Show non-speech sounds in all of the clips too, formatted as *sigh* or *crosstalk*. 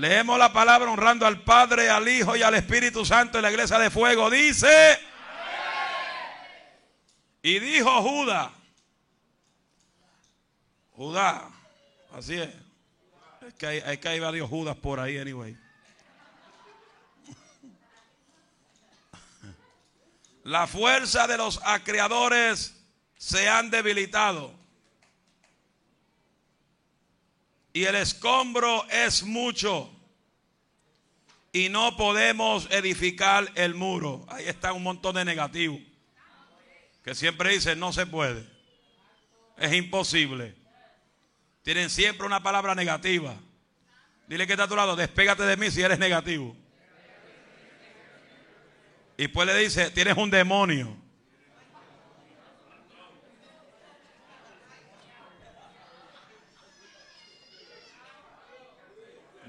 Leemos la palabra honrando al Padre, al Hijo y al Espíritu Santo en la iglesia de fuego. Dice, y dijo Judá, Judá, así es. Es que hay, que hay varios Judas por ahí, anyway. La fuerza de los acreedores se han debilitado. Y el escombro es mucho. Y no podemos edificar el muro. Ahí está un montón de negativos. Que siempre dicen no se puede. Es imposible. Tienen siempre una palabra negativa. Dile que está a tu lado, despégate de mí si eres negativo. Y pues le dice, tienes un demonio.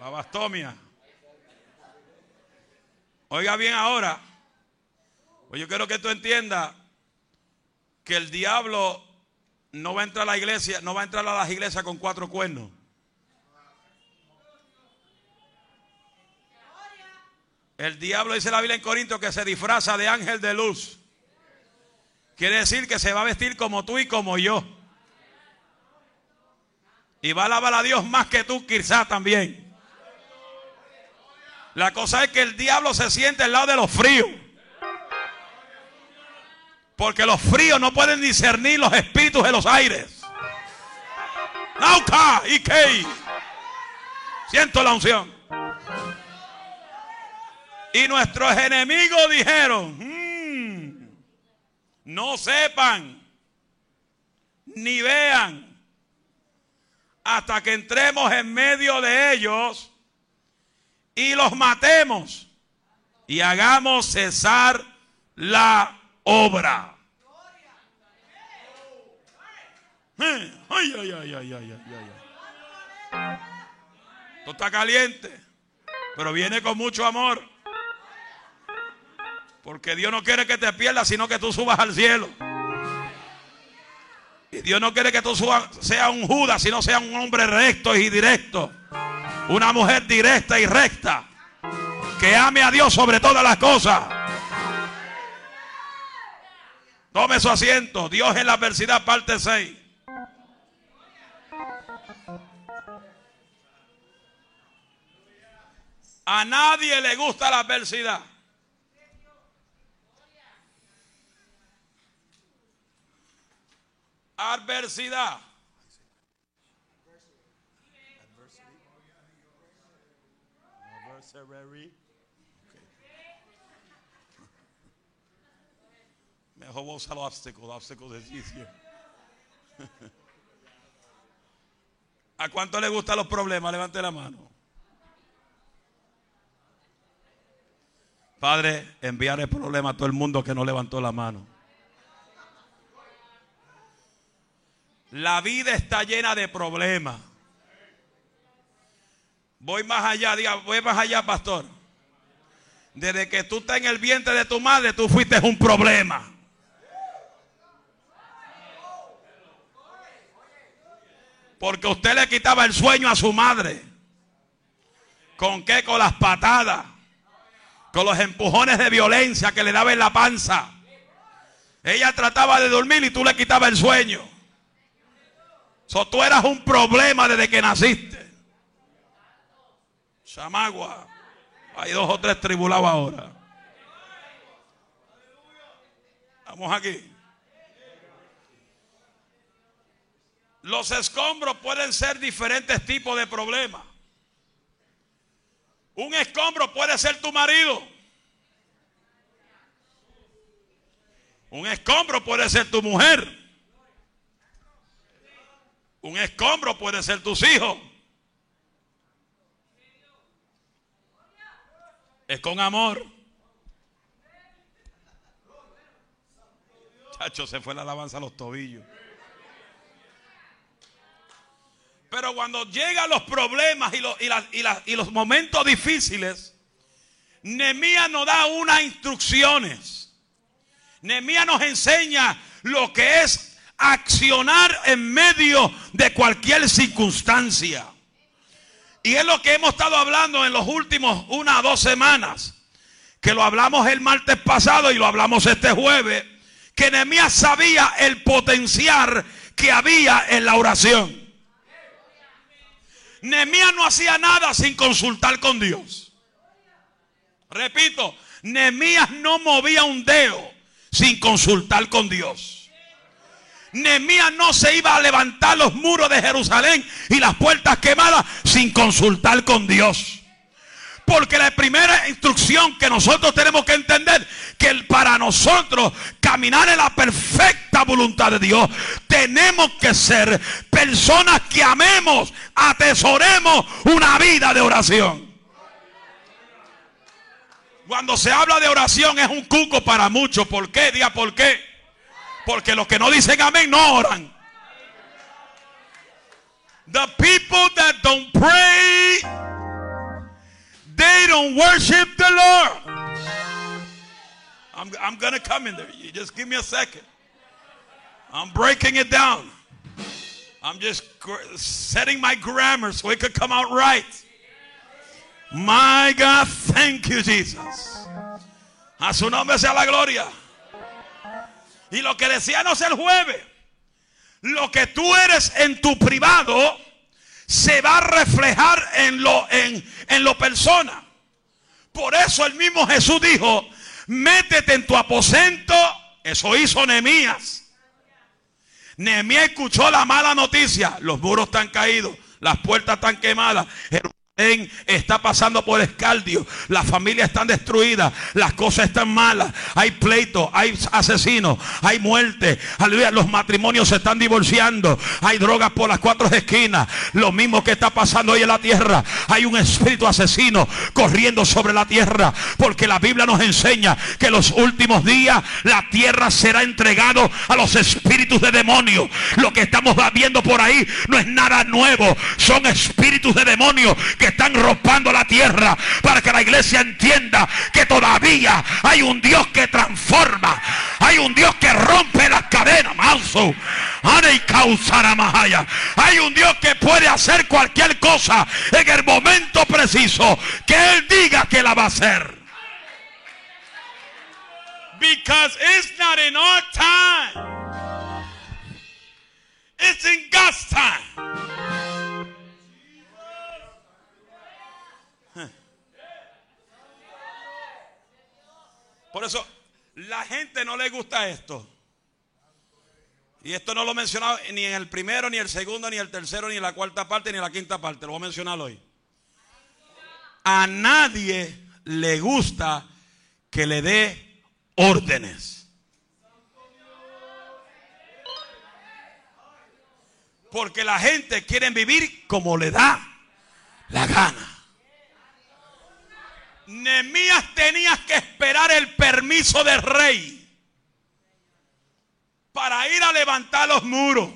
Babastomia. Oiga bien ahora. Pues yo quiero que tú entiendas que el diablo no va a entrar a la iglesia, no va a entrar a las iglesias con cuatro cuernos. El diablo dice la Biblia en Corinto que se disfraza de ángel de luz. Quiere decir que se va a vestir como tú y como yo. Y va a alabar a Dios más que tú quizá también. La cosa es que el diablo se siente al lado de los fríos. Porque los fríos no pueden discernir los espíritus de los aires. Nauka y Kei. Siento la unción. Y nuestros enemigos dijeron, hmm, no sepan ni vean hasta que entremos en medio de ellos y los matemos y hagamos cesar la obra. Ay, ay, ay, ay, ay, ay, ay. Esto está caliente, pero viene con mucho amor. Porque Dios no quiere que te pierdas, sino que tú subas al cielo. Y Dios no quiere que tú subas, sea un Judas, sino sea un hombre recto y directo. Una mujer directa y recta. Que ame a Dios sobre todas las cosas. Tome su asiento. Dios en la adversidad, parte 6. A nadie le gusta la adversidad. Adversidad. Mejor vos usar los obstáculos. Obstáculos es easier. *laughs* ¿A cuánto le gustan los problemas? Levante la mano. Padre, enviar el problema a todo el mundo que no levantó la mano. La vida está llena de problemas. Voy más allá, diga, voy más allá, pastor. Desde que tú estás en el vientre de tu madre, tú fuiste un problema. Porque usted le quitaba el sueño a su madre. ¿Con qué? Con las patadas. Con los empujones de violencia que le daba en la panza. Ella trataba de dormir y tú le quitabas el sueño. Tú eras un problema desde que naciste. Chamagua. Hay dos o tres tribulados ahora. Vamos aquí. Los escombros pueden ser diferentes tipos de problemas. Un escombro puede ser tu marido. Un escombro puede ser tu mujer. Un escombro puede ser tus hijos. Es con amor. Chacho, se fue la alabanza a los tobillos. Pero cuando llegan los problemas y los, y, los momentos difíciles, Nemía nos da unas instrucciones. Nemía nos enseña lo que es accionar en medio de cualquier circunstancia. Y es lo que hemos estado hablando en los últimos una o dos semanas. Que lo hablamos el martes pasado y lo hablamos este jueves. Que Nehemías sabía el potencial que había en la oración. Nehemías no hacía nada sin consultar con Dios. Repito, Nehemías no movía un dedo sin consultar con Dios. Nehemías no se iba a levantar los muros de Jerusalén y las puertas quemadas sin consultar con Dios. Porque la primera instrucción que nosotros tenemos que entender, que para nosotros caminar en la perfecta voluntad de Dios, tenemos que ser personas que amemos, atesoremos una vida de oración. Cuando se habla de oración es un cuco para muchos. ¿Por qué? Diga por qué. Porque los que no dicen amén no oran. The people that don't pray, they don't worship the Lord. I'm, I'm going to come in there. You just give me a second. I'm breaking it down. I'm just setting my grammar so it could come out right. My God, thank you, Jesus. A su nombre sea la gloria. Y lo que decíamos el jueves, lo que tú eres en tu privado se va a reflejar en lo, en, en lo persona. Por eso el mismo Jesús dijo, métete en tu aposento. Eso hizo Nehemías. Nehemías escuchó la mala noticia. Los muros están caídos, las puertas están quemadas está pasando por escaldio. Las familias están destruidas. Las cosas están malas. Hay pleitos, hay asesinos, hay muerte. Aleluya. Los matrimonios se están divorciando. Hay drogas por las cuatro esquinas. Lo mismo que está pasando hoy en la tierra. Hay un espíritu asesino corriendo sobre la tierra. Porque la Biblia nos enseña que los últimos días la tierra será entregado a los espíritus de demonios. Lo que estamos viendo por ahí no es nada nuevo. Son espíritus de demonios que están rompando la tierra para que la iglesia entienda que todavía hay un Dios que transforma, hay un Dios que rompe las cadenas, manso. Hay un Dios que puede hacer cualquier cosa en el momento preciso que Él diga que la va a hacer. Because it's not in our time. It's in God's time. Por eso la gente no le gusta esto. Y esto no lo he mencionado ni en el primero, ni el segundo, ni el tercero, ni la cuarta parte, ni la quinta parte. Lo voy a mencionar hoy. A nadie le gusta que le dé órdenes. Porque la gente quiere vivir como le da la gana. Nemías tenía que esperar el permiso del rey para ir a levantar los muros.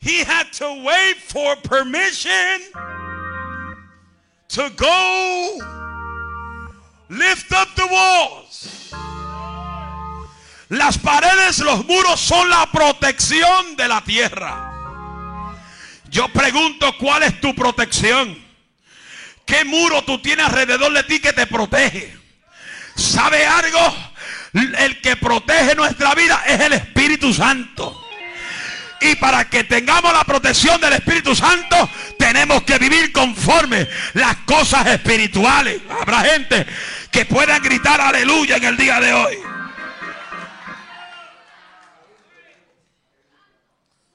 He had to wait for permission to go lift up the walls. Las paredes, los muros son la protección de la tierra. Yo pregunto, ¿cuál es tu protección? ¿Qué muro tú tienes alrededor de ti que te protege? ¿Sabe algo? El que protege nuestra vida es el Espíritu Santo. Y para que tengamos la protección del Espíritu Santo, tenemos que vivir conforme las cosas espirituales. Habrá gente que pueda gritar aleluya en el día de hoy.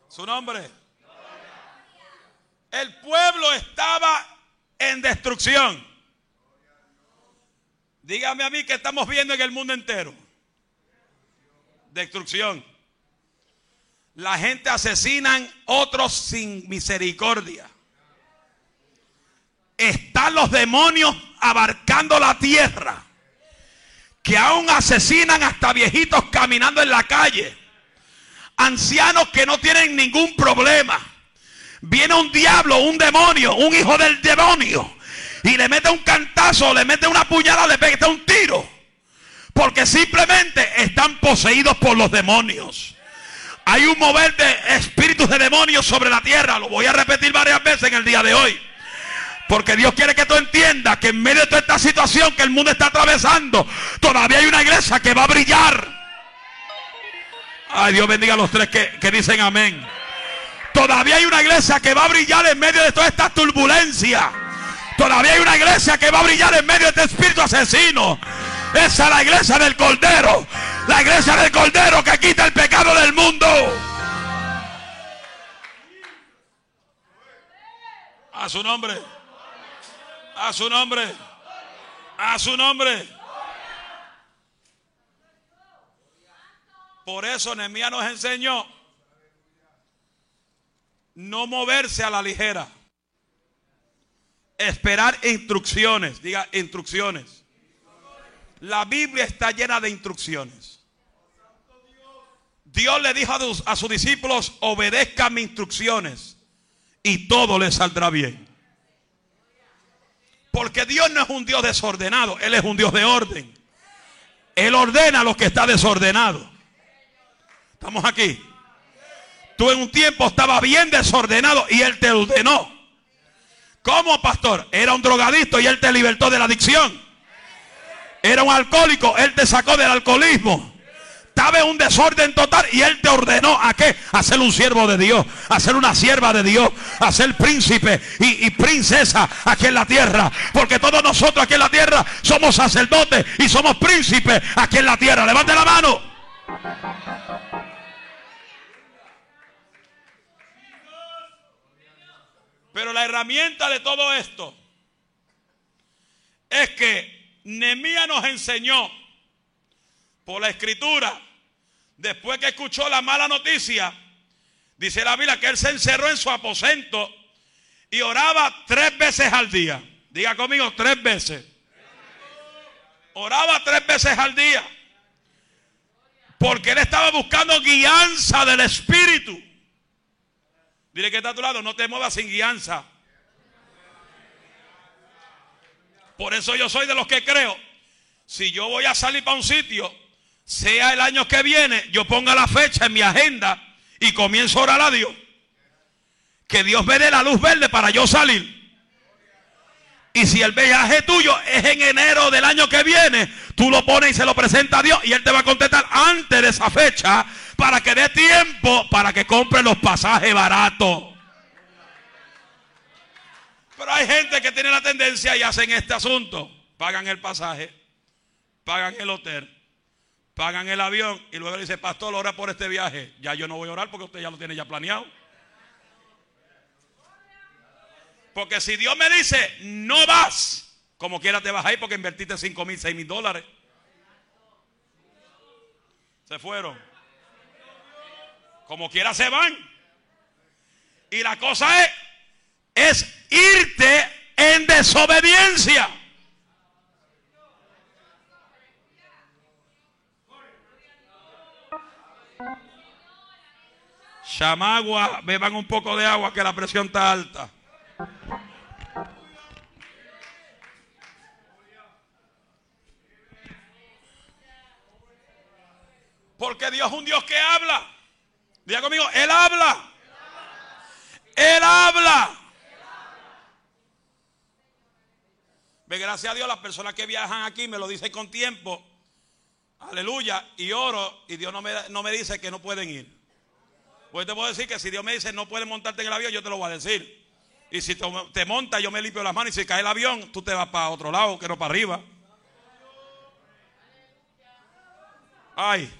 Su nombre. El pueblo estaba en destrucción. Dígame a mí que estamos viendo en el mundo entero. Destrucción. La gente asesinan otros sin misericordia. Están los demonios abarcando la tierra. Que aún asesinan hasta viejitos caminando en la calle. Ancianos que no tienen ningún problema Viene un diablo, un demonio, un hijo del demonio. Y le mete un cantazo, le mete una puñalada, le pega un tiro. Porque simplemente están poseídos por los demonios. Hay un mover de espíritus de demonios sobre la tierra. Lo voy a repetir varias veces en el día de hoy. Porque Dios quiere que tú entiendas que en medio de toda esta situación que el mundo está atravesando, todavía hay una iglesia que va a brillar. Ay, Dios bendiga a los tres que, que dicen amén. Todavía hay una iglesia que va a brillar en medio de toda esta turbulencia. Todavía hay una iglesia que va a brillar en medio de este espíritu asesino. Esa es la iglesia del Cordero. La iglesia del Cordero que quita el pecado del mundo. A su nombre. A su nombre. A su nombre. Por eso Nehemías nos enseñó no moverse a la ligera. Esperar instrucciones. Diga instrucciones. La Biblia está llena de instrucciones. Dios le dijo a, sus discípulos, obedezcan mis instrucciones y todo les saldrá bien. Porque Dios no es un Dios desordenado, Él es un Dios de orden. Él ordena lo que está desordenado. Estamos aquí. Tú en un tiempo estaba bien desordenado y Él te ordenó. ¿Cómo, pastor? Era un drogadicto y Él te libertó de la adicción. Era un alcohólico, Él te sacó del alcoholismo. Estaba en un desorden total y Él te ordenó a qué? A ser un siervo de Dios, a ser una sierva de Dios, a ser príncipe y, y princesa aquí en la tierra. Porque todos nosotros aquí en la tierra somos sacerdotes y somos príncipes aquí en la tierra. Levante la mano. Pero la herramienta de todo esto es que Nemía nos enseñó por la escritura, después que escuchó la mala noticia, dice la Biblia que él se encerró en su aposento y oraba tres veces al día. Diga conmigo, tres veces. Oraba tres veces al día. Porque él estaba buscando guianza del Espíritu. Dile que está a tu lado, no te muevas sin guianza. Por eso yo soy de los que creo, si yo voy a salir para un sitio, sea el año que viene, yo ponga la fecha en mi agenda y comienzo a orar a Dios. Que Dios me dé la luz verde para yo salir. Y si el viaje tuyo es en enero del año que viene, tú lo pones y se lo presenta a Dios y Él te va a contestar antes de esa fecha para que dé tiempo para que compre los pasajes baratos. Pero hay gente que tiene la tendencia y hacen este asunto. Pagan el pasaje, pagan el hotel, pagan el avión y luego dice, pastor, ora por este viaje. Ya yo no voy a orar porque usted ya lo tiene ya planeado. Porque si Dios me dice, no vas, como quiera te vas a ir porque invertiste 5 mil, 6 mil dólares. Se fueron. Como quiera se van. Y la cosa es es irte en desobediencia. Chamagua, beban un poco de agua que la presión está alta. Porque Dios es un Dios que habla. Diga conmigo, Él habla. Él habla. gracias a Dios, las personas que viajan aquí me lo dicen con tiempo. Aleluya. Y oro. Y Dios no me, no me dice que no pueden ir. Pues te puedo decir que si Dios me dice no puedes montarte en el avión, yo te lo voy a decir. Y si te, montas, yo me limpio las manos. Y si cae el avión, tú te vas para otro lado, que no para arriba. Ay.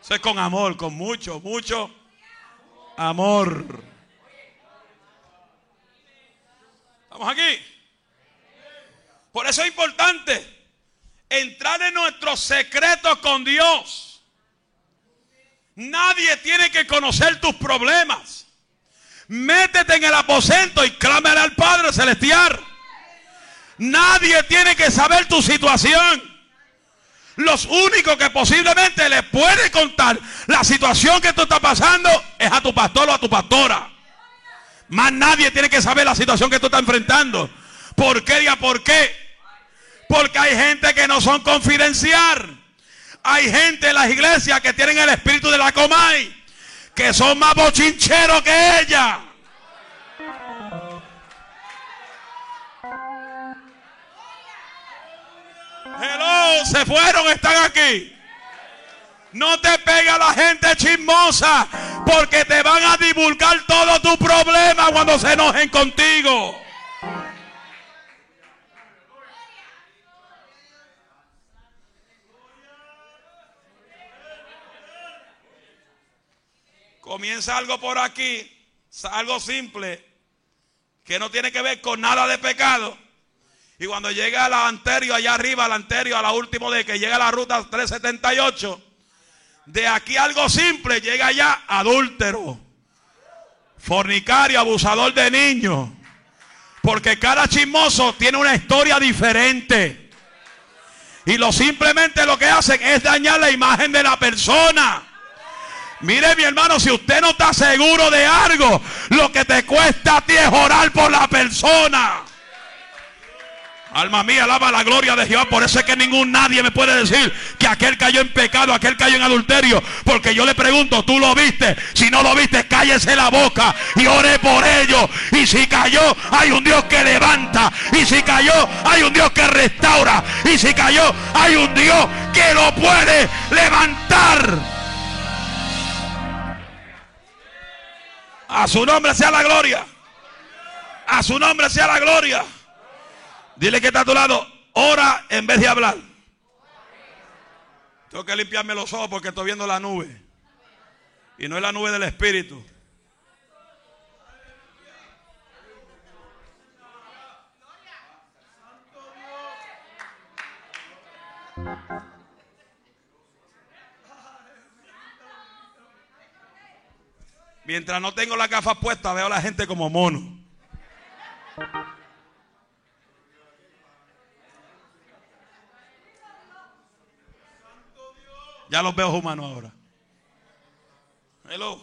Eso es con amor, con mucho, mucho amor. ¿Estamos aquí? Por eso es importante entrar en nuestros secretos con Dios. Nadie tiene que conocer tus problemas. Métete en el aposento y clámale al Padre Celestial. Nadie tiene que saber tu situación. Los únicos que posiblemente le puede contar la situación que tú estás pasando es a tu pastor o a tu pastora. Más nadie tiene que saber la situación que tú estás enfrentando. ¿Por qué? ¿Y por qué? Porque hay gente que no son confidencial. Hay gente en las iglesias que tienen el espíritu de la comay. Que son más bochincheros que ella. Hello, se fueron, están aquí. No te pega la gente chismosa porque te van a divulgar todo tu problema cuando se enojen contigo. Comienza algo por aquí, algo simple, que no tiene que ver con nada de pecado. Y cuando llega al anterior, allá arriba, al anterior, a la última de que llega a la ruta 378, de aquí algo simple llega allá adúltero, fornicario, abusador de niños. Porque cada chismoso tiene una historia diferente. Y lo simplemente lo que hacen es dañar la imagen de la persona. Mire mi hermano, si usted no está seguro de algo, lo que te cuesta a ti es orar por la persona. Alma mía, alaba la gloria de Jehová. Por eso es que ningún nadie me puede decir que aquel cayó en pecado, aquel cayó en adulterio. Porque yo le pregunto, ¿tú lo viste? Si no lo viste, cállese la boca y ore por ello. Y si cayó, hay un Dios que levanta. Y si cayó, hay un Dios que restaura. Y si cayó, hay un Dios que lo puede levantar. A su nombre sea la gloria. A su nombre sea la gloria. Dile que está a tu lado, ora en vez de hablar. Tengo que limpiarme los ojos porque estoy viendo la nube. Y no es la nube del Espíritu. Mientras no tengo la gafas puesta, veo a la gente como mono. Ya los veo humanos ahora. Hello.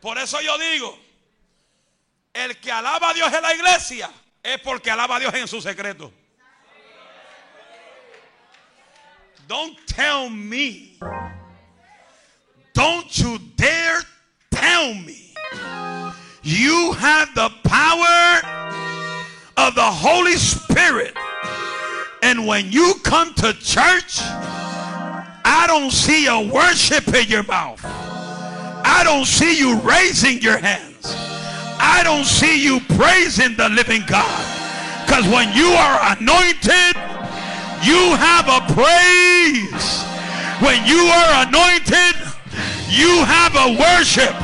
Por eso yo digo, el que alaba a Dios en la iglesia es porque alaba a Dios en su secreto. Don't tell me. Don't you dare tell me. You have the power of the Holy Spirit. And when you come to church, I don't see a worship in your mouth. I don't see you raising your hands. I don't see you praising the living God. Because when you are anointed, you have a praise. When you are anointed, you have a worship.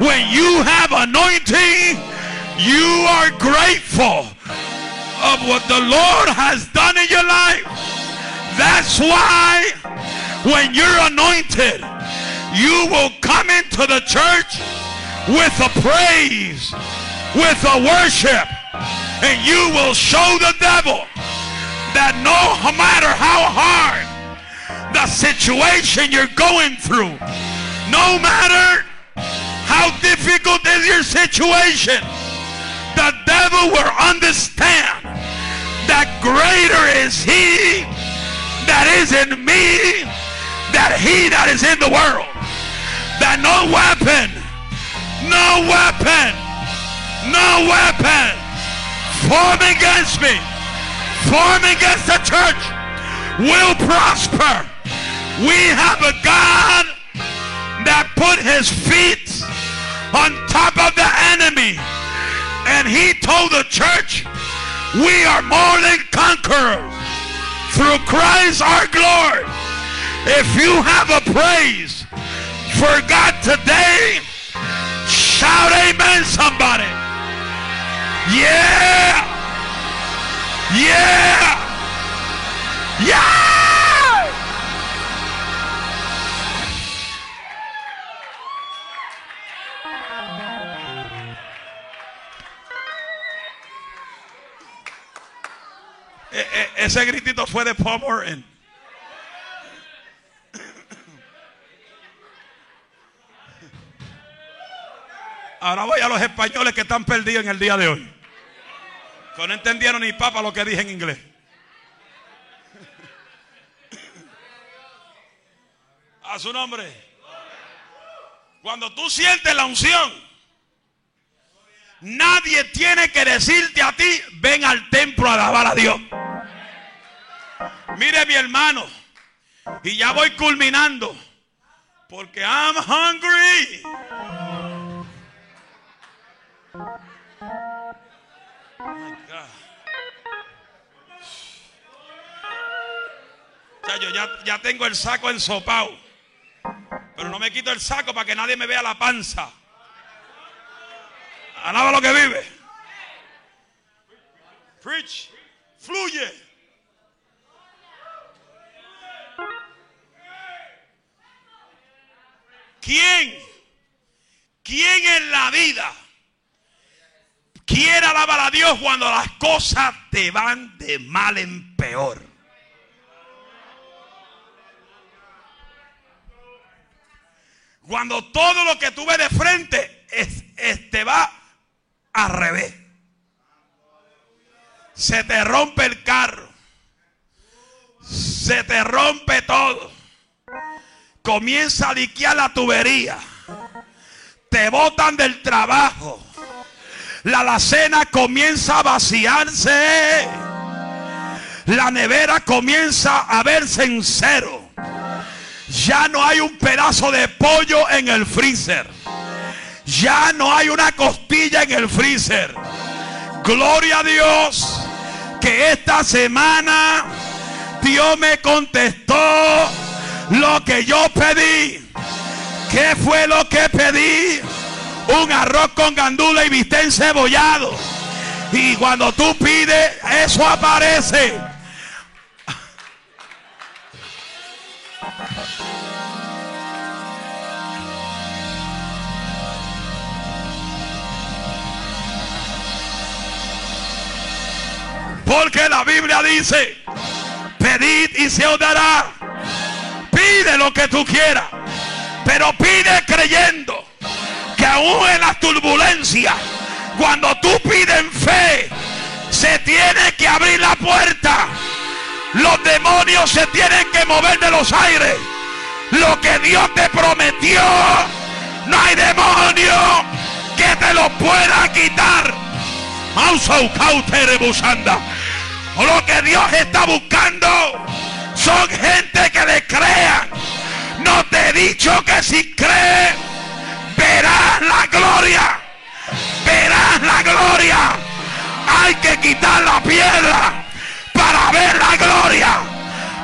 When you have anointing, you are grateful of what the Lord has done in your life. That's why when you're anointed, you will come into the church with a praise, with a worship, and you will show the devil that no matter how hard the situation you're going through, no matter how difficult is your situation, the devil will understand that greater is he that is in me that he that is in the world, that no weapon, no weapon, no weapon form against me, form against the church will prosper. We have a God that put his feet on top of the enemy. And he told the church, we are more than conquerors through Christ our Lord. If you have a praise for God today, shout amen somebody. Yeah. Yeah. Yeah. Ese gritito fue de Paul Morton. Ahora voy a los españoles que están perdidos en el día de hoy. Que no entendieron ni papa lo que dije en inglés. A su nombre. Cuando tú sientes la unción, nadie tiene que decirte a ti, ven al templo a alabar a Dios. Mire mi hermano, y ya voy culminando, porque I'm hungry. yo ya, ya tengo el saco ensopado. Pero no me quito el saco para que nadie me vea la panza. Alaba lo que vive. Preach. Fluye. ¿Quién? ¿Quién en la vida quiere alabar a Dios cuando las cosas te van de mal en peor? Cuando todo lo que tú ves de frente te va al revés. Se te rompe el carro. Se te rompe todo. Comienza a liquear la tubería. Te botan del trabajo. La alacena comienza a vaciarse. La nevera comienza a verse en cero. Ya no hay un pedazo de pollo en el freezer. Ya no hay una costilla en el freezer. Gloria a Dios que esta semana Dios me contestó lo que yo pedí. ¿Qué fue lo que pedí? Un arroz con gandula y bistec cebollado. Y cuando tú pides, eso aparece. Porque la Biblia dice, pedid y se os dará. Pide lo que tú quieras. Pero pide creyendo que aún en las turbulencias, cuando tú pides en fe, se tiene que abrir la puerta. Los demonios se tienen que mover de los aires. Lo que Dios te prometió, no hay demonio que te lo pueda quitar. Lo que Dios está buscando son gente que le crea. No te he dicho que si crees, verás la gloria. Verás la gloria. Hay que quitar la piedra para ver la gloria.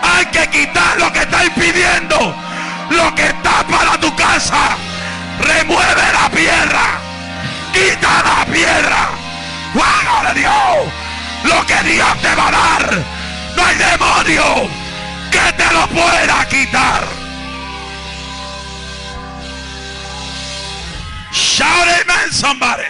Hay que quitar lo que estáis pidiendo. Lo que está para tu casa. Remueve la piedra. Quita la piedra de Dios. Lo que Dios te va a dar. No hay demonio lo pueda quitar. Shout amen somebody.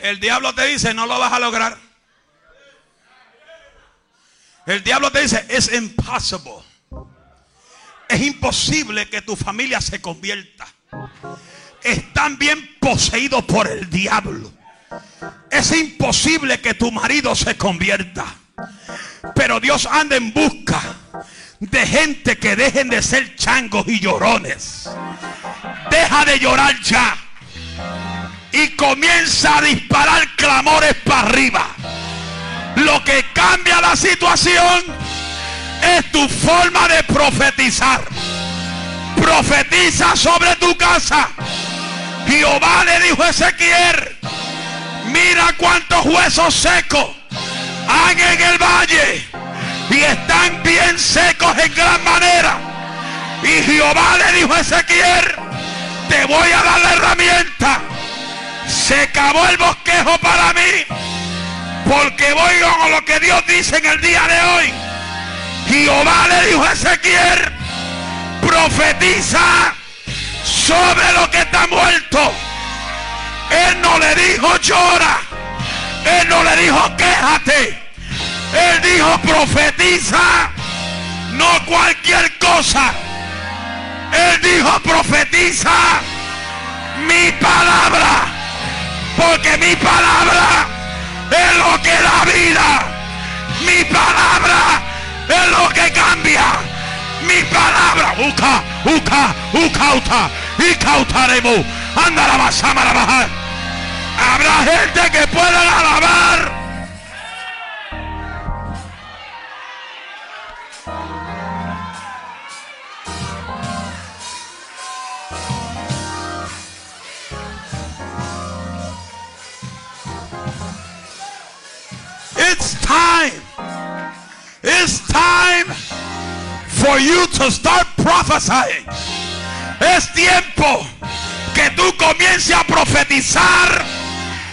El diablo te dice, no lo vas a lograr. El diablo te dice, es impossible. Es imposible que tu familia se convierta. Están bien poseídos por el diablo. Es imposible que tu marido se convierta. Pero Dios anda en busca de gente que dejen de ser changos y llorones. Deja de llorar ya y comienza a disparar clamores para arriba. Lo que cambia la situación es tu forma de profetizar. Profetiza sobre tu casa. Jehová le dijo a Ezequiel, mira cuántos huesos secos han en el valle y están bien secos en gran manera. Y Jehová le dijo a Ezequiel, te voy a dar la herramienta se acabó el bosquejo para mí. Porque voy con lo que Dios dice en el día de hoy. Jehová le dijo a Ezequiel, profetiza sobre lo que está muerto. Él no le dijo llora. Él no le dijo quéjate. Él dijo profetiza. No cualquier cosa. Él dijo, profetiza mi palabra. Porque mi palabra es lo que da vida. Mi palabra es lo que cambia. Mi palabra. Uca, uca, ucauta. Y cautaremos. Anda la bajar. Habrá gente que pueda alabar. For you to start prophesying. Es tiempo que tú comiences a profetizar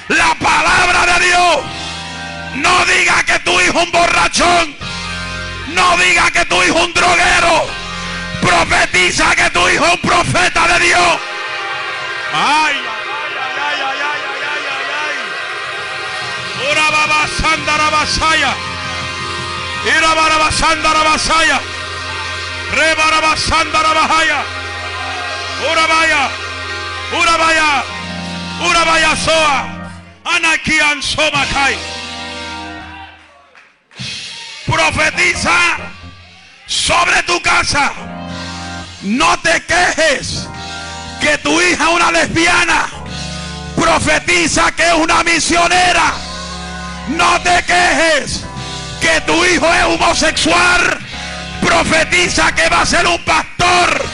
la palabra de Dios. No diga que tu hijo un borrachón. No diga que tu hijo un droguero. Profetiza que tu hijo un profeta de Dios. Ay, ay, ay, ay, ay, ay, ay, ay. Ura baba sandara basaya. Ira baraba sandara basaya. Re baraba sandara bahaya. Ura vaya. Ura vaya. Ura vaya soa. Anakian somakai. Profetiza sobre tu casa. No te quejes que tu hija una lesbiana. Profetiza que es una misionera. No te quejes que tu hijo es homosexual. Profetiza que va a ser un pastor,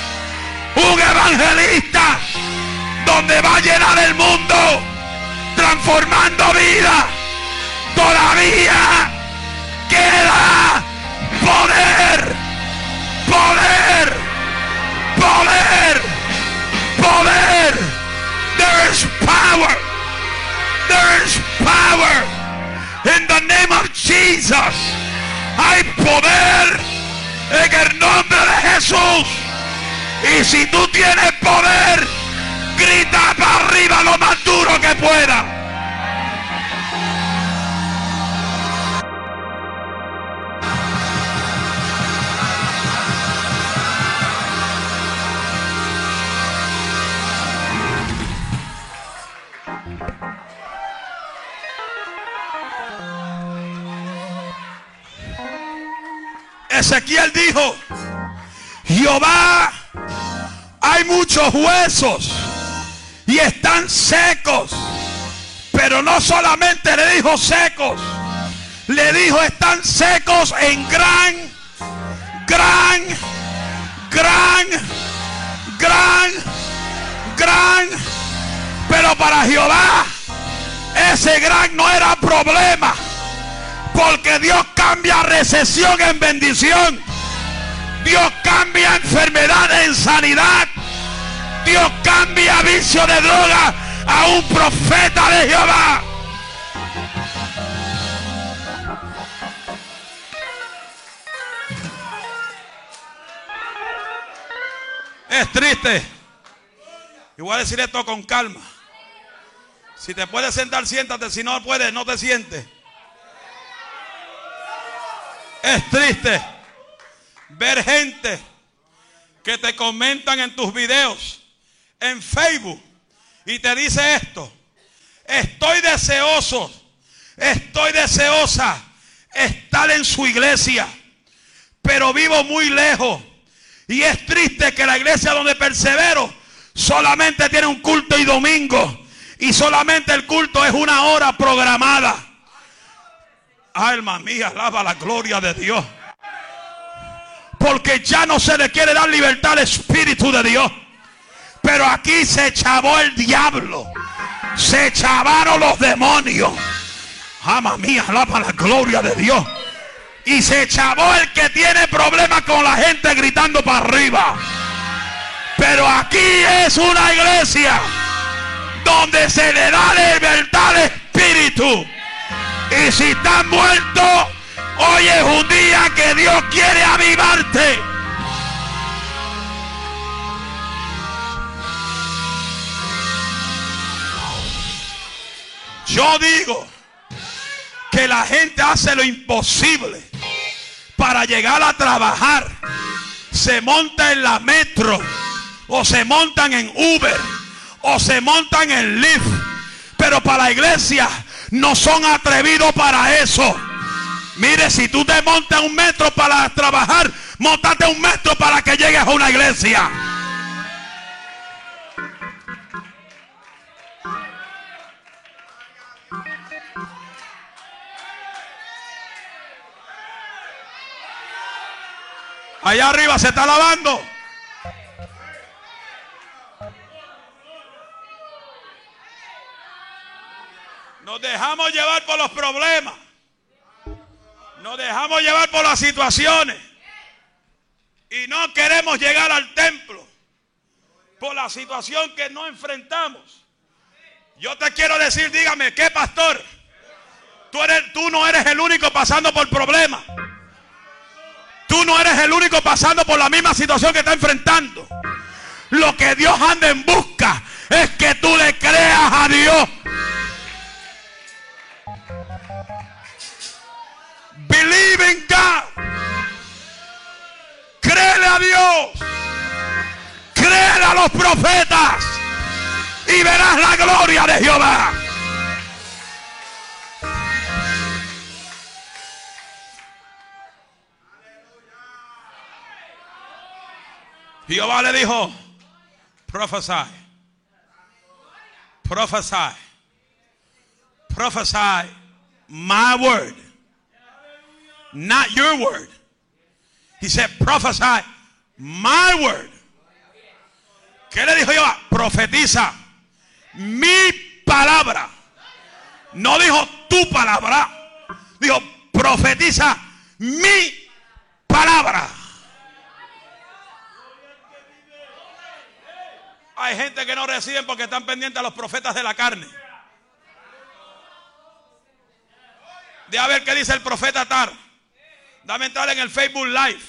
un evangelista, donde va a llenar el mundo, transformando vida. Todavía queda poder, poder, poder, poder. There is power. There is power. In the name of Jesus. Hay poder en el nombre de Jesús. Y si tú tienes poder, grita para arriba lo más duro que pueda. Ezequiel dijo, Jehová, hay muchos huesos y están secos. Pero no solamente le dijo secos, le dijo están secos en gran, gran, gran, gran, gran. Pero para Jehová ese gran no era problema. Porque Dios cambia recesión en bendición. Dios cambia enfermedad en sanidad. Dios cambia vicio de droga a un profeta de Jehová. Es triste. Y voy a decir esto con calma. Si te puedes sentar, siéntate. Si no puedes, no te sientes. Es triste ver gente que te comentan en tus videos, en Facebook, y te dice esto. Estoy deseoso, estoy deseosa estar en su iglesia, pero vivo muy lejos. Y es triste que la iglesia donde persevero solamente tiene un culto y domingo. Y solamente el culto es una hora programada. Alma mía, alaba la gloria de Dios. Porque ya no se le quiere dar libertad al Espíritu de Dios. Pero aquí se chavó el diablo. Se chavaron los demonios. Alma mía, alaba la gloria de Dios. Y se chavó el que tiene problemas con la gente gritando para arriba. Pero aquí es una iglesia donde se le da libertad al Espíritu. Y si estás muerto, hoy es un día que Dios quiere avivarte. Yo digo que la gente hace lo imposible para llegar a trabajar. Se monta en la metro o se montan en Uber o se montan en Lyft. Pero para la iglesia no son atrevidos para eso. Mire, si tú te montas un metro para trabajar, montate un metro para que llegues a una iglesia. Allá arriba se está lavando. Nos dejamos llevar por los problemas. Nos dejamos llevar por las situaciones. Y no queremos llegar al templo por la situación que no enfrentamos. Yo te quiero decir, dígame, ¿qué pastor? Tú, tú no eres el único pasando por problemas. Tú no eres el único pasando por la misma situación que está enfrentando. Lo que Dios anda en busca es que tú le creas a Dios. Believe in a Dios. Créele a los profetas. Y verás la gloria de Jehová. Jehová le dijo, prophesy, prophesy, prophesy my word, not your word. He said, prophesy my word. ¿Qué le dijo Jehová? Profetiza mi palabra. No dijo tu palabra. Dijo, profetiza mi palabra. Hay gente que no reciben porque están pendientes a los profetas de la carne. De a ver qué dice el profeta Tar. Dame entrar en el Facebook Live.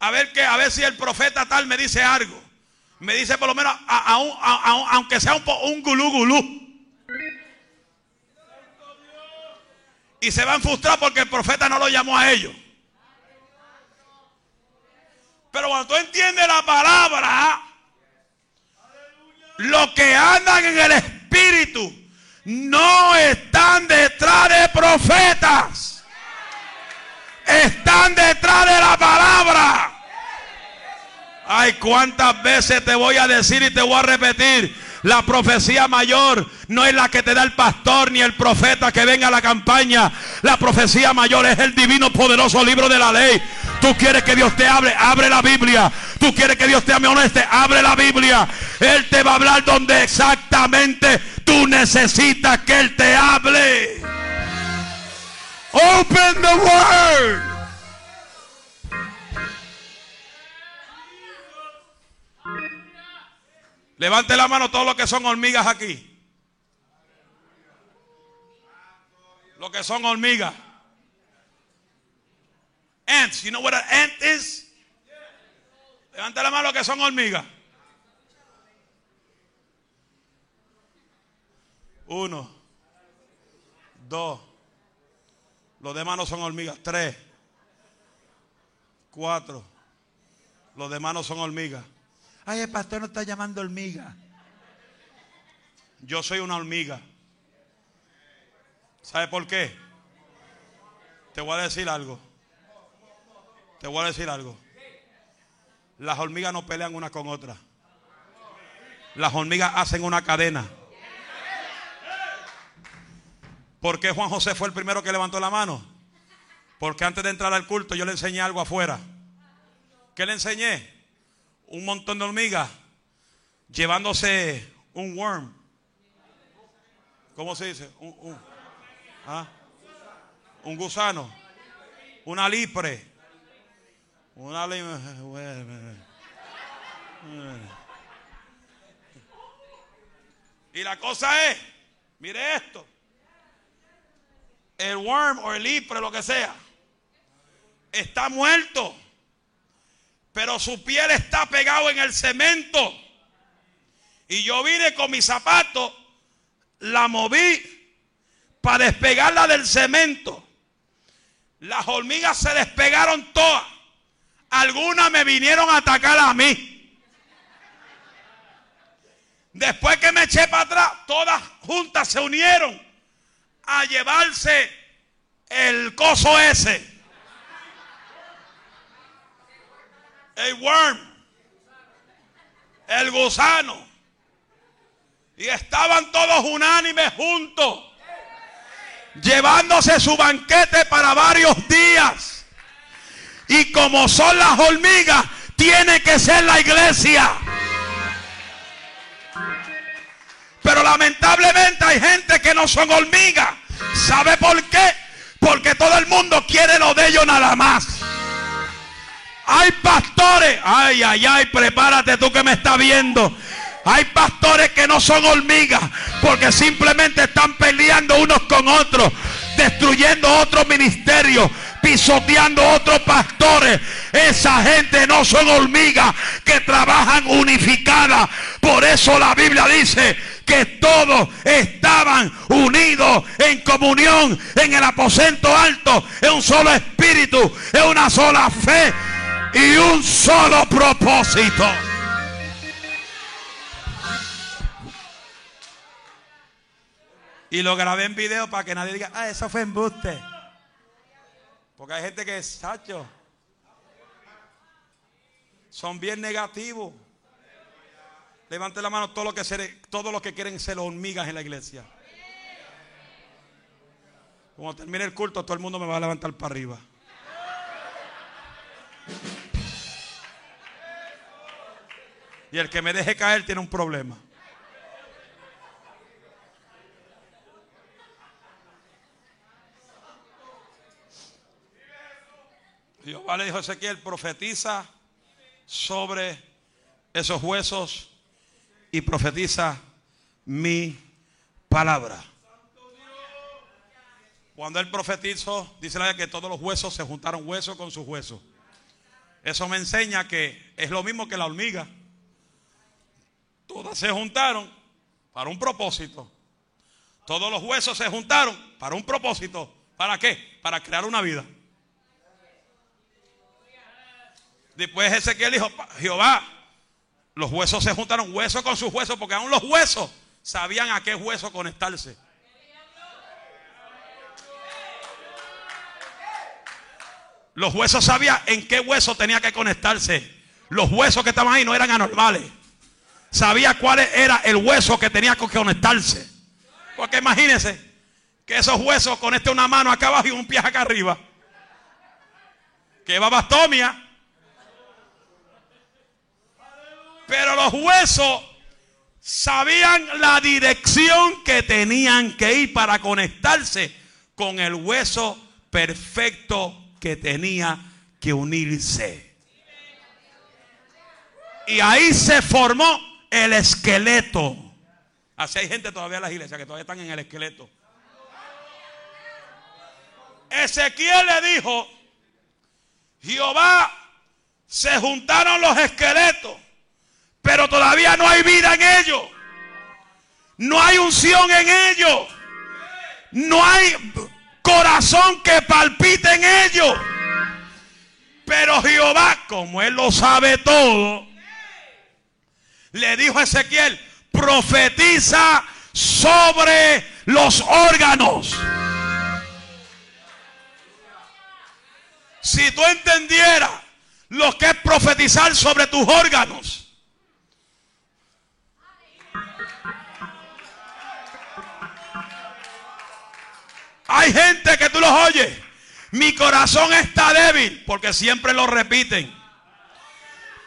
A ver, que, a ver si el profeta tal me dice algo. Me dice por lo menos, aunque sea un, un gulú gulú. Y se van frustrados porque el profeta no lo llamó a ellos. Pero cuando tú entiendes la palabra, los que andan en el espíritu no están detrás de profetas. Están detrás de la palabra. Ay, cuántas veces te voy a decir y te voy a repetir. La profecía mayor no es la que te da el pastor ni el profeta que venga a la campaña. La profecía mayor es el divino poderoso libro de la ley. Tú quieres que Dios te hable, abre la Biblia. Tú quieres que Dios te ame honeste, abre la Biblia. Él te va a hablar donde exactamente tú necesitas que Él te hable. Open the word. Levante la mano todos los que son hormigas aquí. Los que son hormigas. Ants. You know what an ant is? Levante la mano los que son hormigas. Uno. Dos. Los demás no son hormigas. Tres. Cuatro. Los demás no son hormigas. Ay, el pastor no está llamando hormiga. Yo soy una hormiga. ¿Sabe por qué? Te voy a decir algo. Te voy a decir algo. Las hormigas no pelean una con otra. Las hormigas hacen una cadena. ¿Por qué Juan José fue el primero que levantó la mano? Porque antes de entrar al culto yo le enseñé algo afuera. ¿Qué le enseñé? Un montón de hormigas llevándose un worm. ¿Cómo se dice? Un, ¿ah? un gusano. Una lipre. Una *laughs* Y la cosa es, mire esto. El worm o el ipre, lo que sea, está muerto. Pero su piel está pegado en el cemento. Y yo vine con mi zapato, la moví para despegarla del cemento. Las hormigas se despegaron todas algunas me vinieron a atacar a mí. Después que me eché para atrás, todas juntas se unieron a llevarse el coso ese. El worm. El gusano. Y estaban todos unánimes juntos. Llevándose su banquete para varios días. Y como son las hormigas, tiene que ser la iglesia. Pero lamentablemente hay gente que no son hormigas. ¿Sabe por qué? Porque todo el mundo quiere lo de ellos nada más. Hay pastores. Ay, ay, ay, prepárate tú que me estás viendo. Hay pastores que no son hormigas porque simplemente están peleando unos con otros, destruyendo otros ministerios, pisoteando otros pastores. Esa gente no son hormigas que trabajan unificadas. Por eso la Biblia dice que todos estaban unidos en comunión en el aposento alto, en un solo espíritu, en una sola fe y un solo propósito. Y lo grabé en video para que nadie diga, ah, eso fue embuste. Porque hay gente que sacho. Son bien negativos. Levante la mano todos los que, todos los que quieren ser hormigas en la iglesia. Cuando termine el culto, todo el mundo me va a levantar para arriba. Y el que me deje caer tiene un problema. Jehová le dijo a Ezequiel, profetiza sobre esos huesos y profetiza mi palabra. Cuando él profetizó, dice la que todos los huesos se juntaron hueso con sus huesos. Eso me enseña que es lo mismo que la hormiga. Todas se juntaron para un propósito. Todos los huesos se juntaron para un propósito. ¿Para qué? Para crear una vida. Después Ezequiel dijo, Jehová, los huesos se juntaron hueso con sus huesos, porque aún los huesos sabían a qué hueso conectarse. Los huesos sabían en qué hueso tenía que conectarse. Los huesos que estaban ahí no eran anormales. Sabía cuál era el hueso que tenía que conectarse. Porque imagínense que esos huesos conecten una mano acá abajo y un pie acá arriba. Que va Pero los huesos sabían la dirección que tenían que ir para conectarse con el hueso perfecto que tenía que unirse. Y ahí se formó el esqueleto. Así hay gente todavía en las iglesias que todavía están en el esqueleto. Ezequiel le dijo, Jehová, se juntaron los esqueletos pero todavía no hay vida en ellos. No hay unción en ellos. No hay corazón que palpite en ellos. Pero Jehová, como él lo sabe todo, le dijo a Ezequiel, profetiza sobre los órganos. Si tú entendieras lo que es profetizar sobre tus órganos, Hay gente que tú los oyes. Mi corazón está débil porque siempre lo repiten.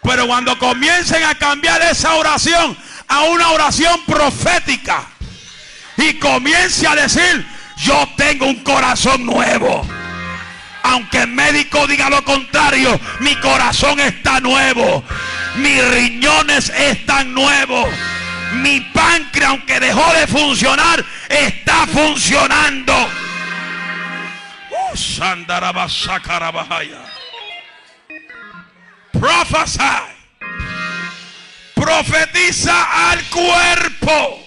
Pero cuando comiencen a cambiar esa oración a una oración profética y comience a decir, yo tengo un corazón nuevo. Aunque el médico diga lo contrario, mi corazón está nuevo. Mis riñones están nuevos. Mi páncreas, aunque dejó de funcionar, está funcionando. Prophesy. Profetiza al cuerpo.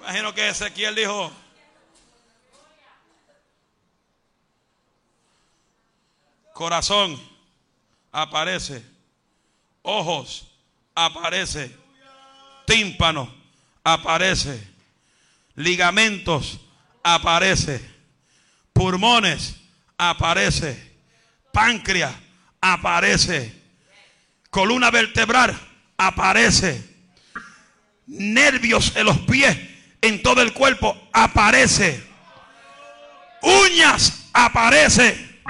Imagino que Ezequiel dijo. Corazón, aparece. Ojos, aparece. Tímpano, aparece. Ligamentos, aparece. Pulmones, aparece. Páncreas, aparece. Columna vertebral, aparece. Nervios en los pies, en todo el cuerpo, aparece. Uñas, aparece.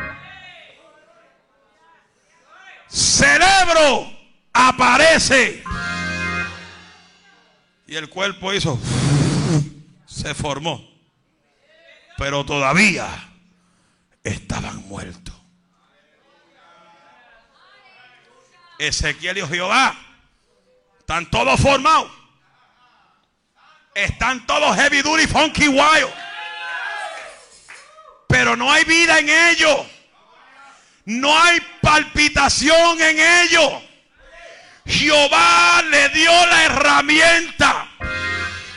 Cerebro, aparece. Y el cuerpo hizo, se formó. Pero todavía estaban muertos. Ezequiel y Jehová están todos formados. Están todos heavy duty, funky wild. Pero no hay vida en ellos. No hay palpitación en ellos. Jehová le dio la herramienta.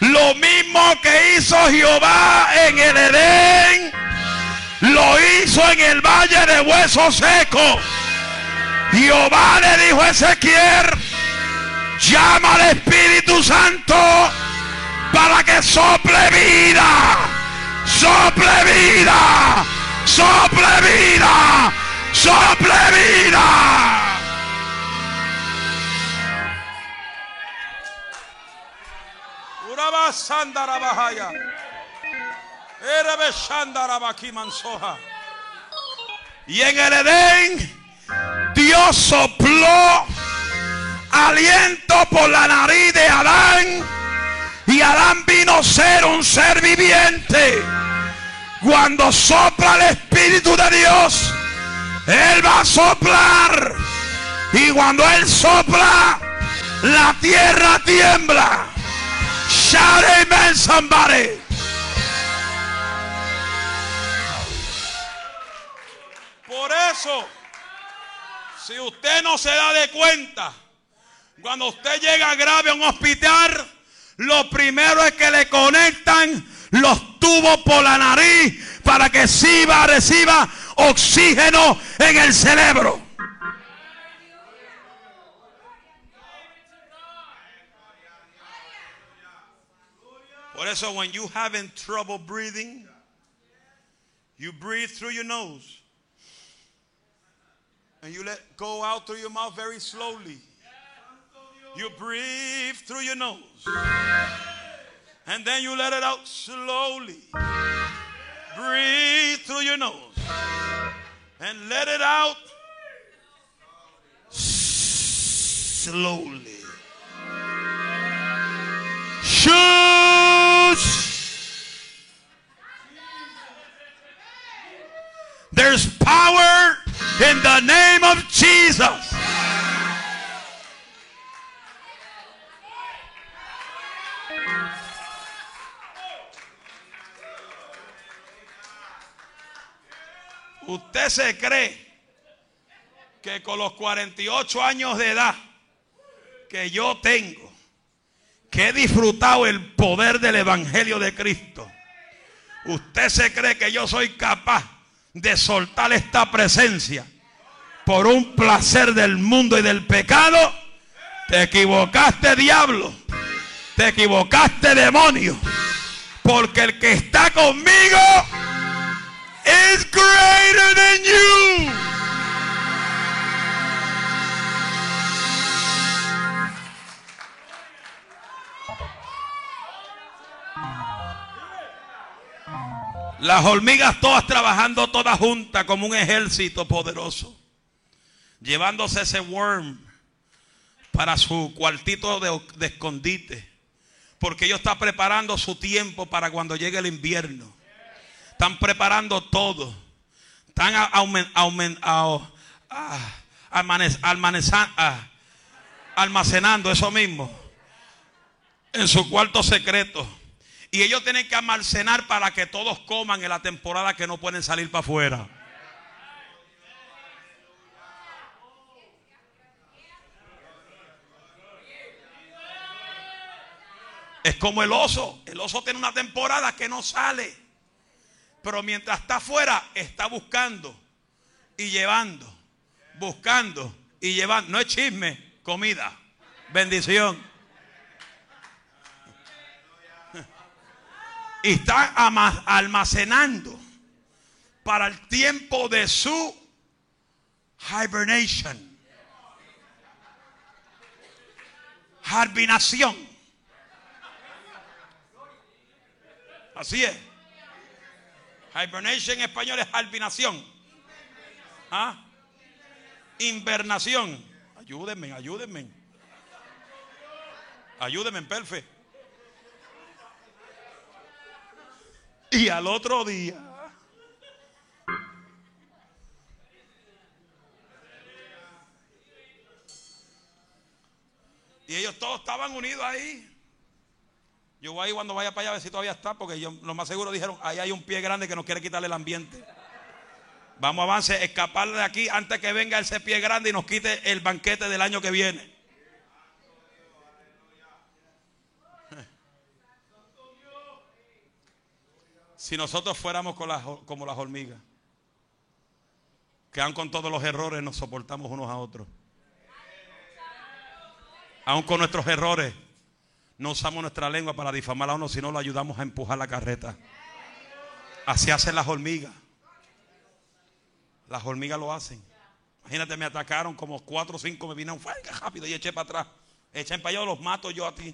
Lo mismo que hizo Jehová en el Edén, lo hizo en el valle de huesos secos. Jehová le dijo a Ezequiel, llama al Espíritu Santo para que sople vida, sople vida, sople vida, sople vida. Y en el Edén, Dios sopló aliento por la nariz de Adán. Y Adán vino a ser un ser viviente. Cuando sopla el Espíritu de Dios, Él va a soplar. Y cuando Él sopla, la tierra tiembla. Shout amen somebody. Por eso, si usted no se da de cuenta, cuando usted llega grave a un hospital, lo primero es que le conectan los tubos por la nariz para que reciba, reciba oxígeno en el cerebro. Por eso, when you having trouble breathing, you breathe through your nose. And you let go out through your mouth very slowly. You breathe through your nose. And then you let it out slowly. Breathe through your nose. And let it out slowly. Shoot. There's power in the name of Jesus. Usted se cree que con los 48 años de edad que yo tengo, que he disfrutado el poder del Evangelio de Cristo, usted se cree que yo soy capaz de soltar esta presencia por un placer del mundo y del pecado, te equivocaste diablo, te equivocaste demonio, porque el que está conmigo es greater than you. Las hormigas todas trabajando todas juntas como un ejército poderoso. Llevándose ese worm para su cuartito de, escondite. Porque ellos están preparando su tiempo para cuando llegue el invierno. Están preparando todo. Están almacenando eso mismo en su cuarto secreto. Y ellos tienen que almacenar para que todos coman en la temporada que no pueden salir para afuera. Es como el oso. El oso tiene una temporada que no sale. Pero mientras está afuera, está buscando y llevando, buscando y llevan, no es chisme, comida, bendición. Y están almacenando para el tiempo de su hibernation. Hibernation. Así es. Hibernation en español es hibernation. ¿Ah? Invernación. Ayúdenme, ayúdenme. Ayúdenme, perfe. Y al otro día. Y ellos todos estaban unidos ahí. Yo voy ahí cuando vaya para allá a ver si todavía está, porque ellos lo más seguro dijeron, ahí hay un pie grande que nos quiere quitarle el ambiente. Vamos avance, escapar de aquí antes que venga ese pie grande y nos quite el banquete del año que viene. Si nosotros fuéramos como las hormigas, que aun con todos los errores nos soportamos unos a otros. Aun con nuestros errores, no usamos nuestra lengua para difamar a uno, sino lo ayudamos a empujar la carreta. Así hacen las hormigas. Las hormigas lo hacen. Imagínate, me atacaron como cuatro o cinco, me vinieron rápido y eché para atrás. Echen para allá, los mato yo a ti.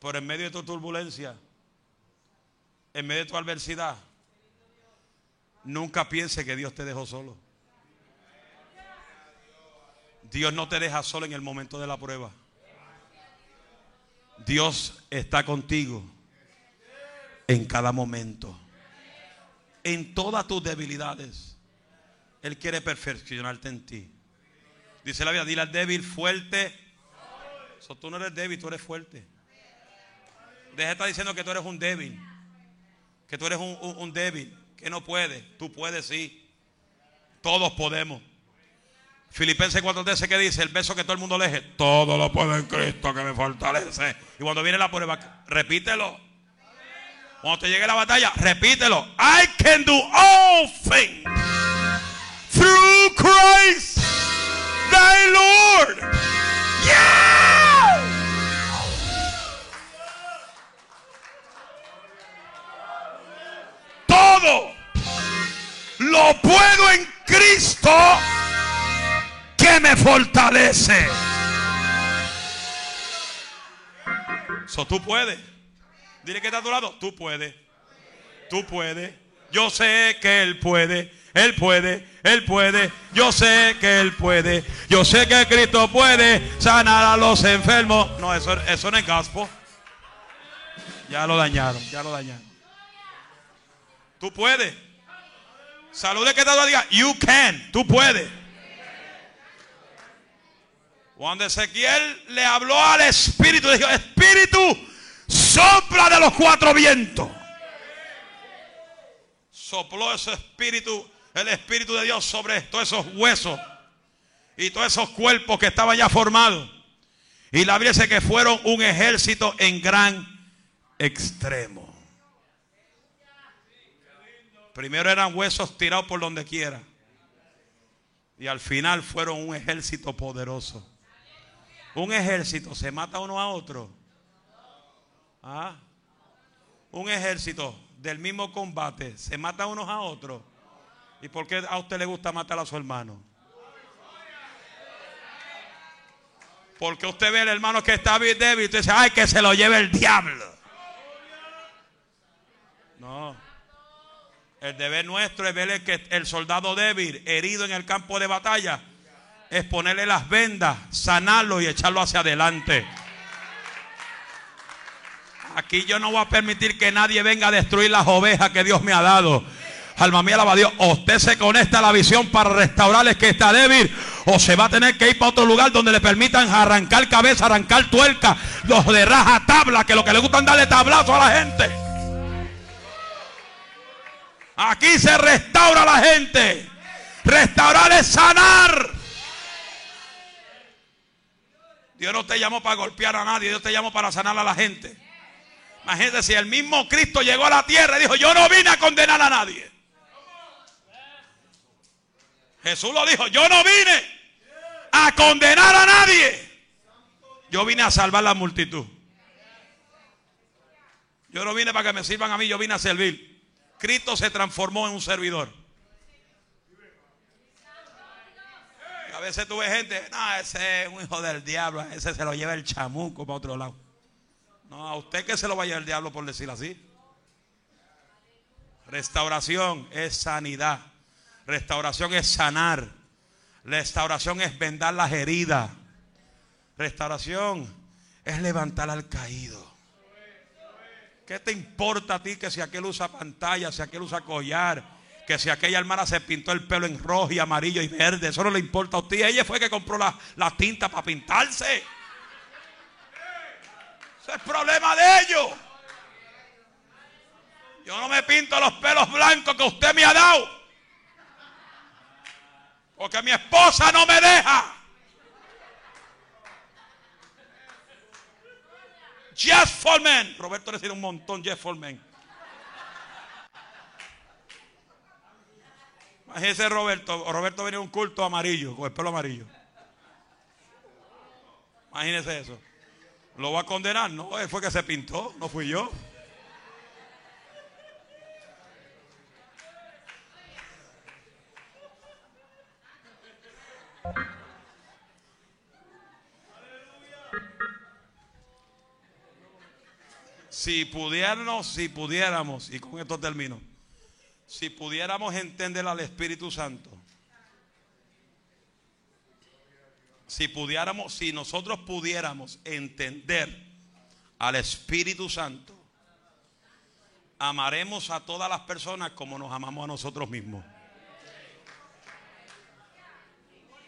Pero en medio de tu turbulencia, en medio de tu adversidad, nunca piense que Dios te dejó solo. Dios no te deja solo en el momento de la prueba. Dios está contigo en cada momento. En todas tus debilidades. Él quiere perfeccionarte en ti. Dice la Biblia, dile al débil fuerte. tú no eres débil, tú eres fuerte. Deja de estar diciendo que tú eres un débil. Que tú eres un, débil. Que no puedes. Tú puedes, sí. Todos podemos. Filipenses 4:13 que dice, el beso que todo el mundo lee, todo lo puedo en Cristo que me fortalece. Y cuando viene la prueba, repítelo. Cuando te llegue la batalla, repítelo. I can do all things through Christ, thy Lord. Lo puedo en Cristo que me fortalece. So tú puedes. Dile que está a tu lado. Tú puedes. Tú puedes. Yo sé que Él puede. Él puede. Él puede. Yo sé que Él puede. Yo sé que Cristo puede sanar a los enfermos. No, eso, eso no es gospel. Ya lo dañaron. Ya lo dañaron. Tú puedes. Salude que te diga. You can. Tú puedes. Cuando Ezequiel le habló al Espíritu, dijo, Espíritu, sopla de los cuatro vientos. Sopló ese espíritu, el espíritu de Dios sobre todos esos huesos y todos esos cuerpos que estaban ya formados. Y la Biblia dice que fueron un ejército en gran extremo. Primero eran huesos tirados por donde quiera. Y al final fueron un ejército poderoso. Un ejército se mata uno a otro ¿Ah? Un ejército del mismo combate se mata unos a otros. ¿Y por qué a usted le gusta matar a su hermano? Porque usted ve al hermano que está débil y usted dice, ay, que se lo lleve el diablo. No. El deber nuestro es ver que el soldado débil, herido en el campo de batalla, es ponerle las vendas, sanarlo y echarlo hacia adelante. Aquí yo no voy a permitir que nadie venga a destruir las ovejas que Dios me ha dado. Alma mía, alaba a Dios. O usted se conecta a la visión para restaurarles que está débil. O se va a tener que ir para otro lugar donde le permitan arrancar cabeza, arrancar tuerca. Los de raja tabla, que lo que le gustan darle tablazo a la gente. Aquí se restaura a la gente. Restaurar es sanar. Dios no te llamó para golpear a nadie. Dios te llamó para sanar a la gente. Imagínate si el mismo Cristo llegó a la tierra y dijo, yo no vine a condenar a nadie. Jesús lo dijo, yo no vine a condenar a nadie. Yo vine a salvar la multitud. Yo no vine para que me sirvan a mí, yo vine a servir. Cristo se transformó en un servidor. A veces tuve gente, no, ese es un hijo del diablo, ese se lo lleva el chamuco para otro lado. No, a usted que se lo va a llevar el diablo por decir así. Restauración es sanidad. Restauración es sanar. Restauración es vendar las heridas. Restauración es levantar al caído. ¿Qué te importa a ti que si aquel usa pantalla, si aquel usa collar, que si aquella hermana se pintó el pelo en rojo y amarillo y verde? Eso no le importa a usted. Ella fue que compró la, la tinta para pintarse. Ese es problema de ellos. Yo no me pinto los pelos blancos que usted me ha dado. Porque mi esposa no me deja. Jeff Foreman. Roberto le decía un montón Jeff Foreman. Imagínese Roberto. Roberto venía un culto amarillo, con el pelo amarillo. Imagínese eso. ¿Lo va a condenar? No, él fue que se pintó, no fui yo. Si pudiéramos, si pudiéramos, y con esto termino, si pudiéramos entender al Espíritu Santo, si pudiéramos, si nosotros pudiéramos entender al Espíritu Santo, amaremos a todas las personas como nos amamos a nosotros mismos.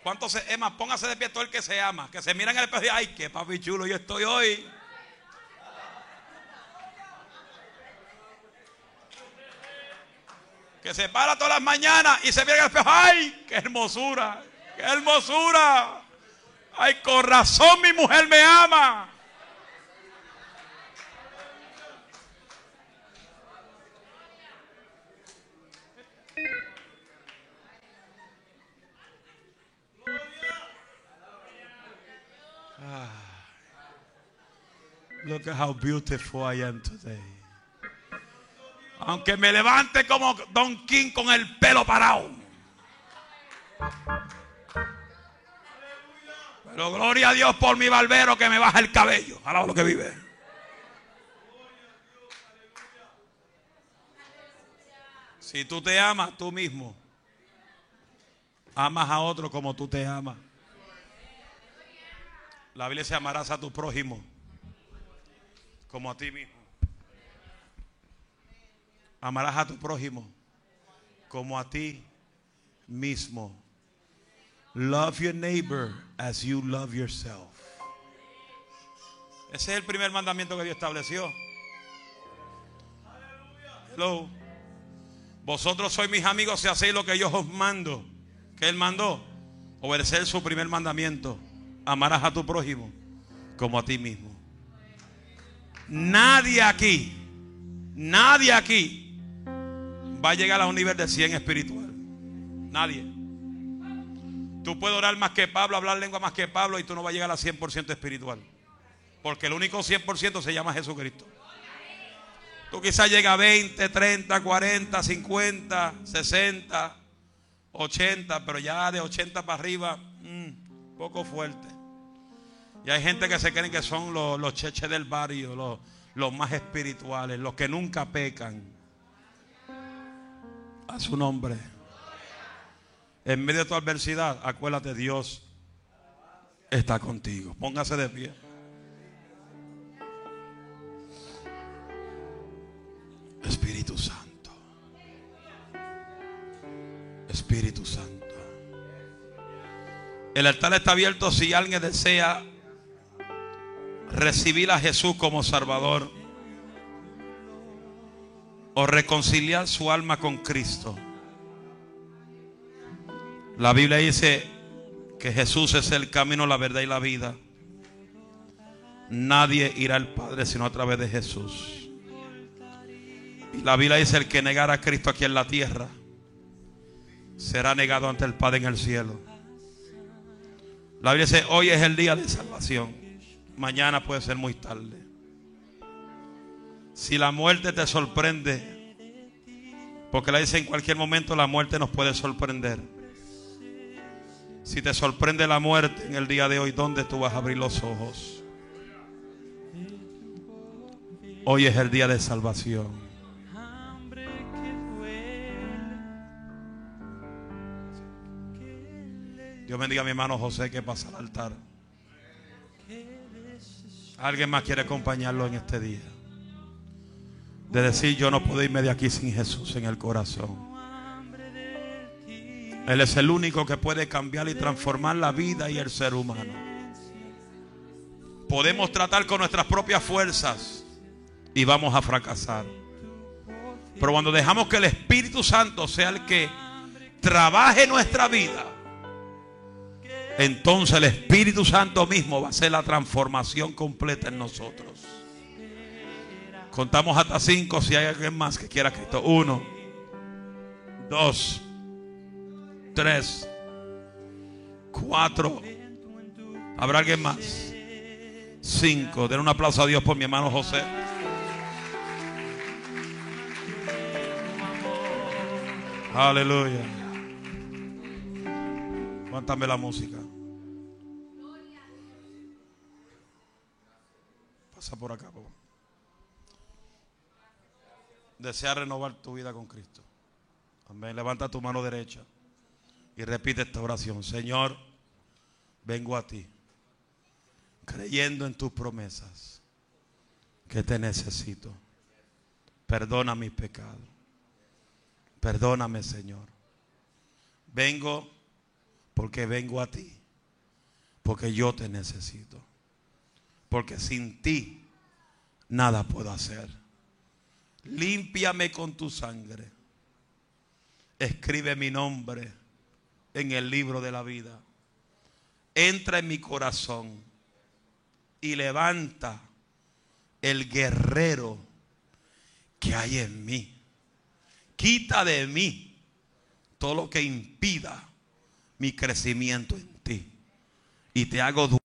¿Cuántos se Emma, póngase de pie todo el que se ama, que se mira en el espejo y ay, qué papi chulo yo estoy hoy. Que se para todas las mañanas y se mira en el espejo. ¡Ay, qué hermosura! ¡Qué hermosura! ¡Ay, con razón mi mujer me ama! Ah. Look at how beautiful I am today. Aunque me levante como Don King con el pelo parado. Pero gloria a Dios por mi barbero que me baja el cabello. Alaba lo que vive. Si tú te amas tú mismo, amas a otro como tú te amas. La Biblia se amarás a tu prójimo como a ti mismo. Amarás a tu prójimo como a ti mismo. Love your neighbor as you love yourself. Ese es el primer mandamiento que Dios estableció. Hello. Vosotros sois mis amigos si hacéis lo que yo os mando. Que Él mandó. Obedecer su primer mandamiento. Amarás a tu prójimo como a ti mismo. Nadie aquí, nadie aquí va a llegar a un nivel de 100 espiritual. Nadie. Tú puedes orar más que Pablo, hablar lengua más que Pablo y tú no vas a llegar a 100% espiritual. Porque el único 100% se llama Jesucristo. Tú quizás llegas a 20, 30, 40, 50, 60, 80, pero ya de 80 para arriba, mm, poco fuerte. Y hay gente que se creen que son los, cheches del barrio, los, los más espirituales, los que nunca pecan a su nombre. En medio de tu adversidad, acuérdate, Dios está contigo. Póngase de pie. Espíritu Santo. Espíritu Santo. El altar está abierto si alguien desea recibir a Jesús como Salvador o reconciliar su alma con Cristo. La Biblia dice que Jesús es el camino, la verdad y la vida. Nadie irá al Padre sino a través de Jesús. Y la Biblia dice, el que negara a Cristo aquí en la tierra, será negado ante el Padre en el cielo. La Biblia dice, hoy es el día de salvación. Mañana puede ser muy tarde. Si la muerte te sorprende, porque la dice en cualquier momento la muerte nos puede sorprender. Si te sorprende la muerte en el día de hoy, ¿dónde tú vas a abrir los ojos? Hoy es el día de salvación. Dios bendiga a mi hermano José que pasa al altar. ¿Alguien más quiere acompañarlo en este día? De decir, yo no puedo irme de aquí sin Jesús en el corazón. Él es el único que puede cambiar y transformar la vida y el ser humano. Podemos tratar con nuestras propias fuerzas y vamos a fracasar. Pero cuando dejamos que el Espíritu Santo sea el que trabaje nuestra vida, entonces el Espíritu Santo mismo va a hacer la transformación completa en nosotros. Contamos hasta cinco si hay alguien más que quiera Cristo. Uno, dos, tres, cuatro. ¿Habrá alguien más? Cinco. Den un aplauso a Dios por mi hermano José. Aleluya. Cuéntame la música. Pasa por acá, por favor. Desea renovar tu vida con Cristo. Amén. Levanta tu mano derecha y repite esta oración. Señor, vengo a ti, creyendo en tus promesas, que te necesito. Perdona mis pecados. Perdóname, Señor. Vengo porque vengo a ti, porque yo te necesito. Porque sin ti nada puedo hacer. Límpiame con tu sangre. Escribe mi nombre en el libro de la vida. Entra en mi corazón y levanta el guerrero que hay en mí. Quita de mí todo lo que impida mi crecimiento en ti. Y te hago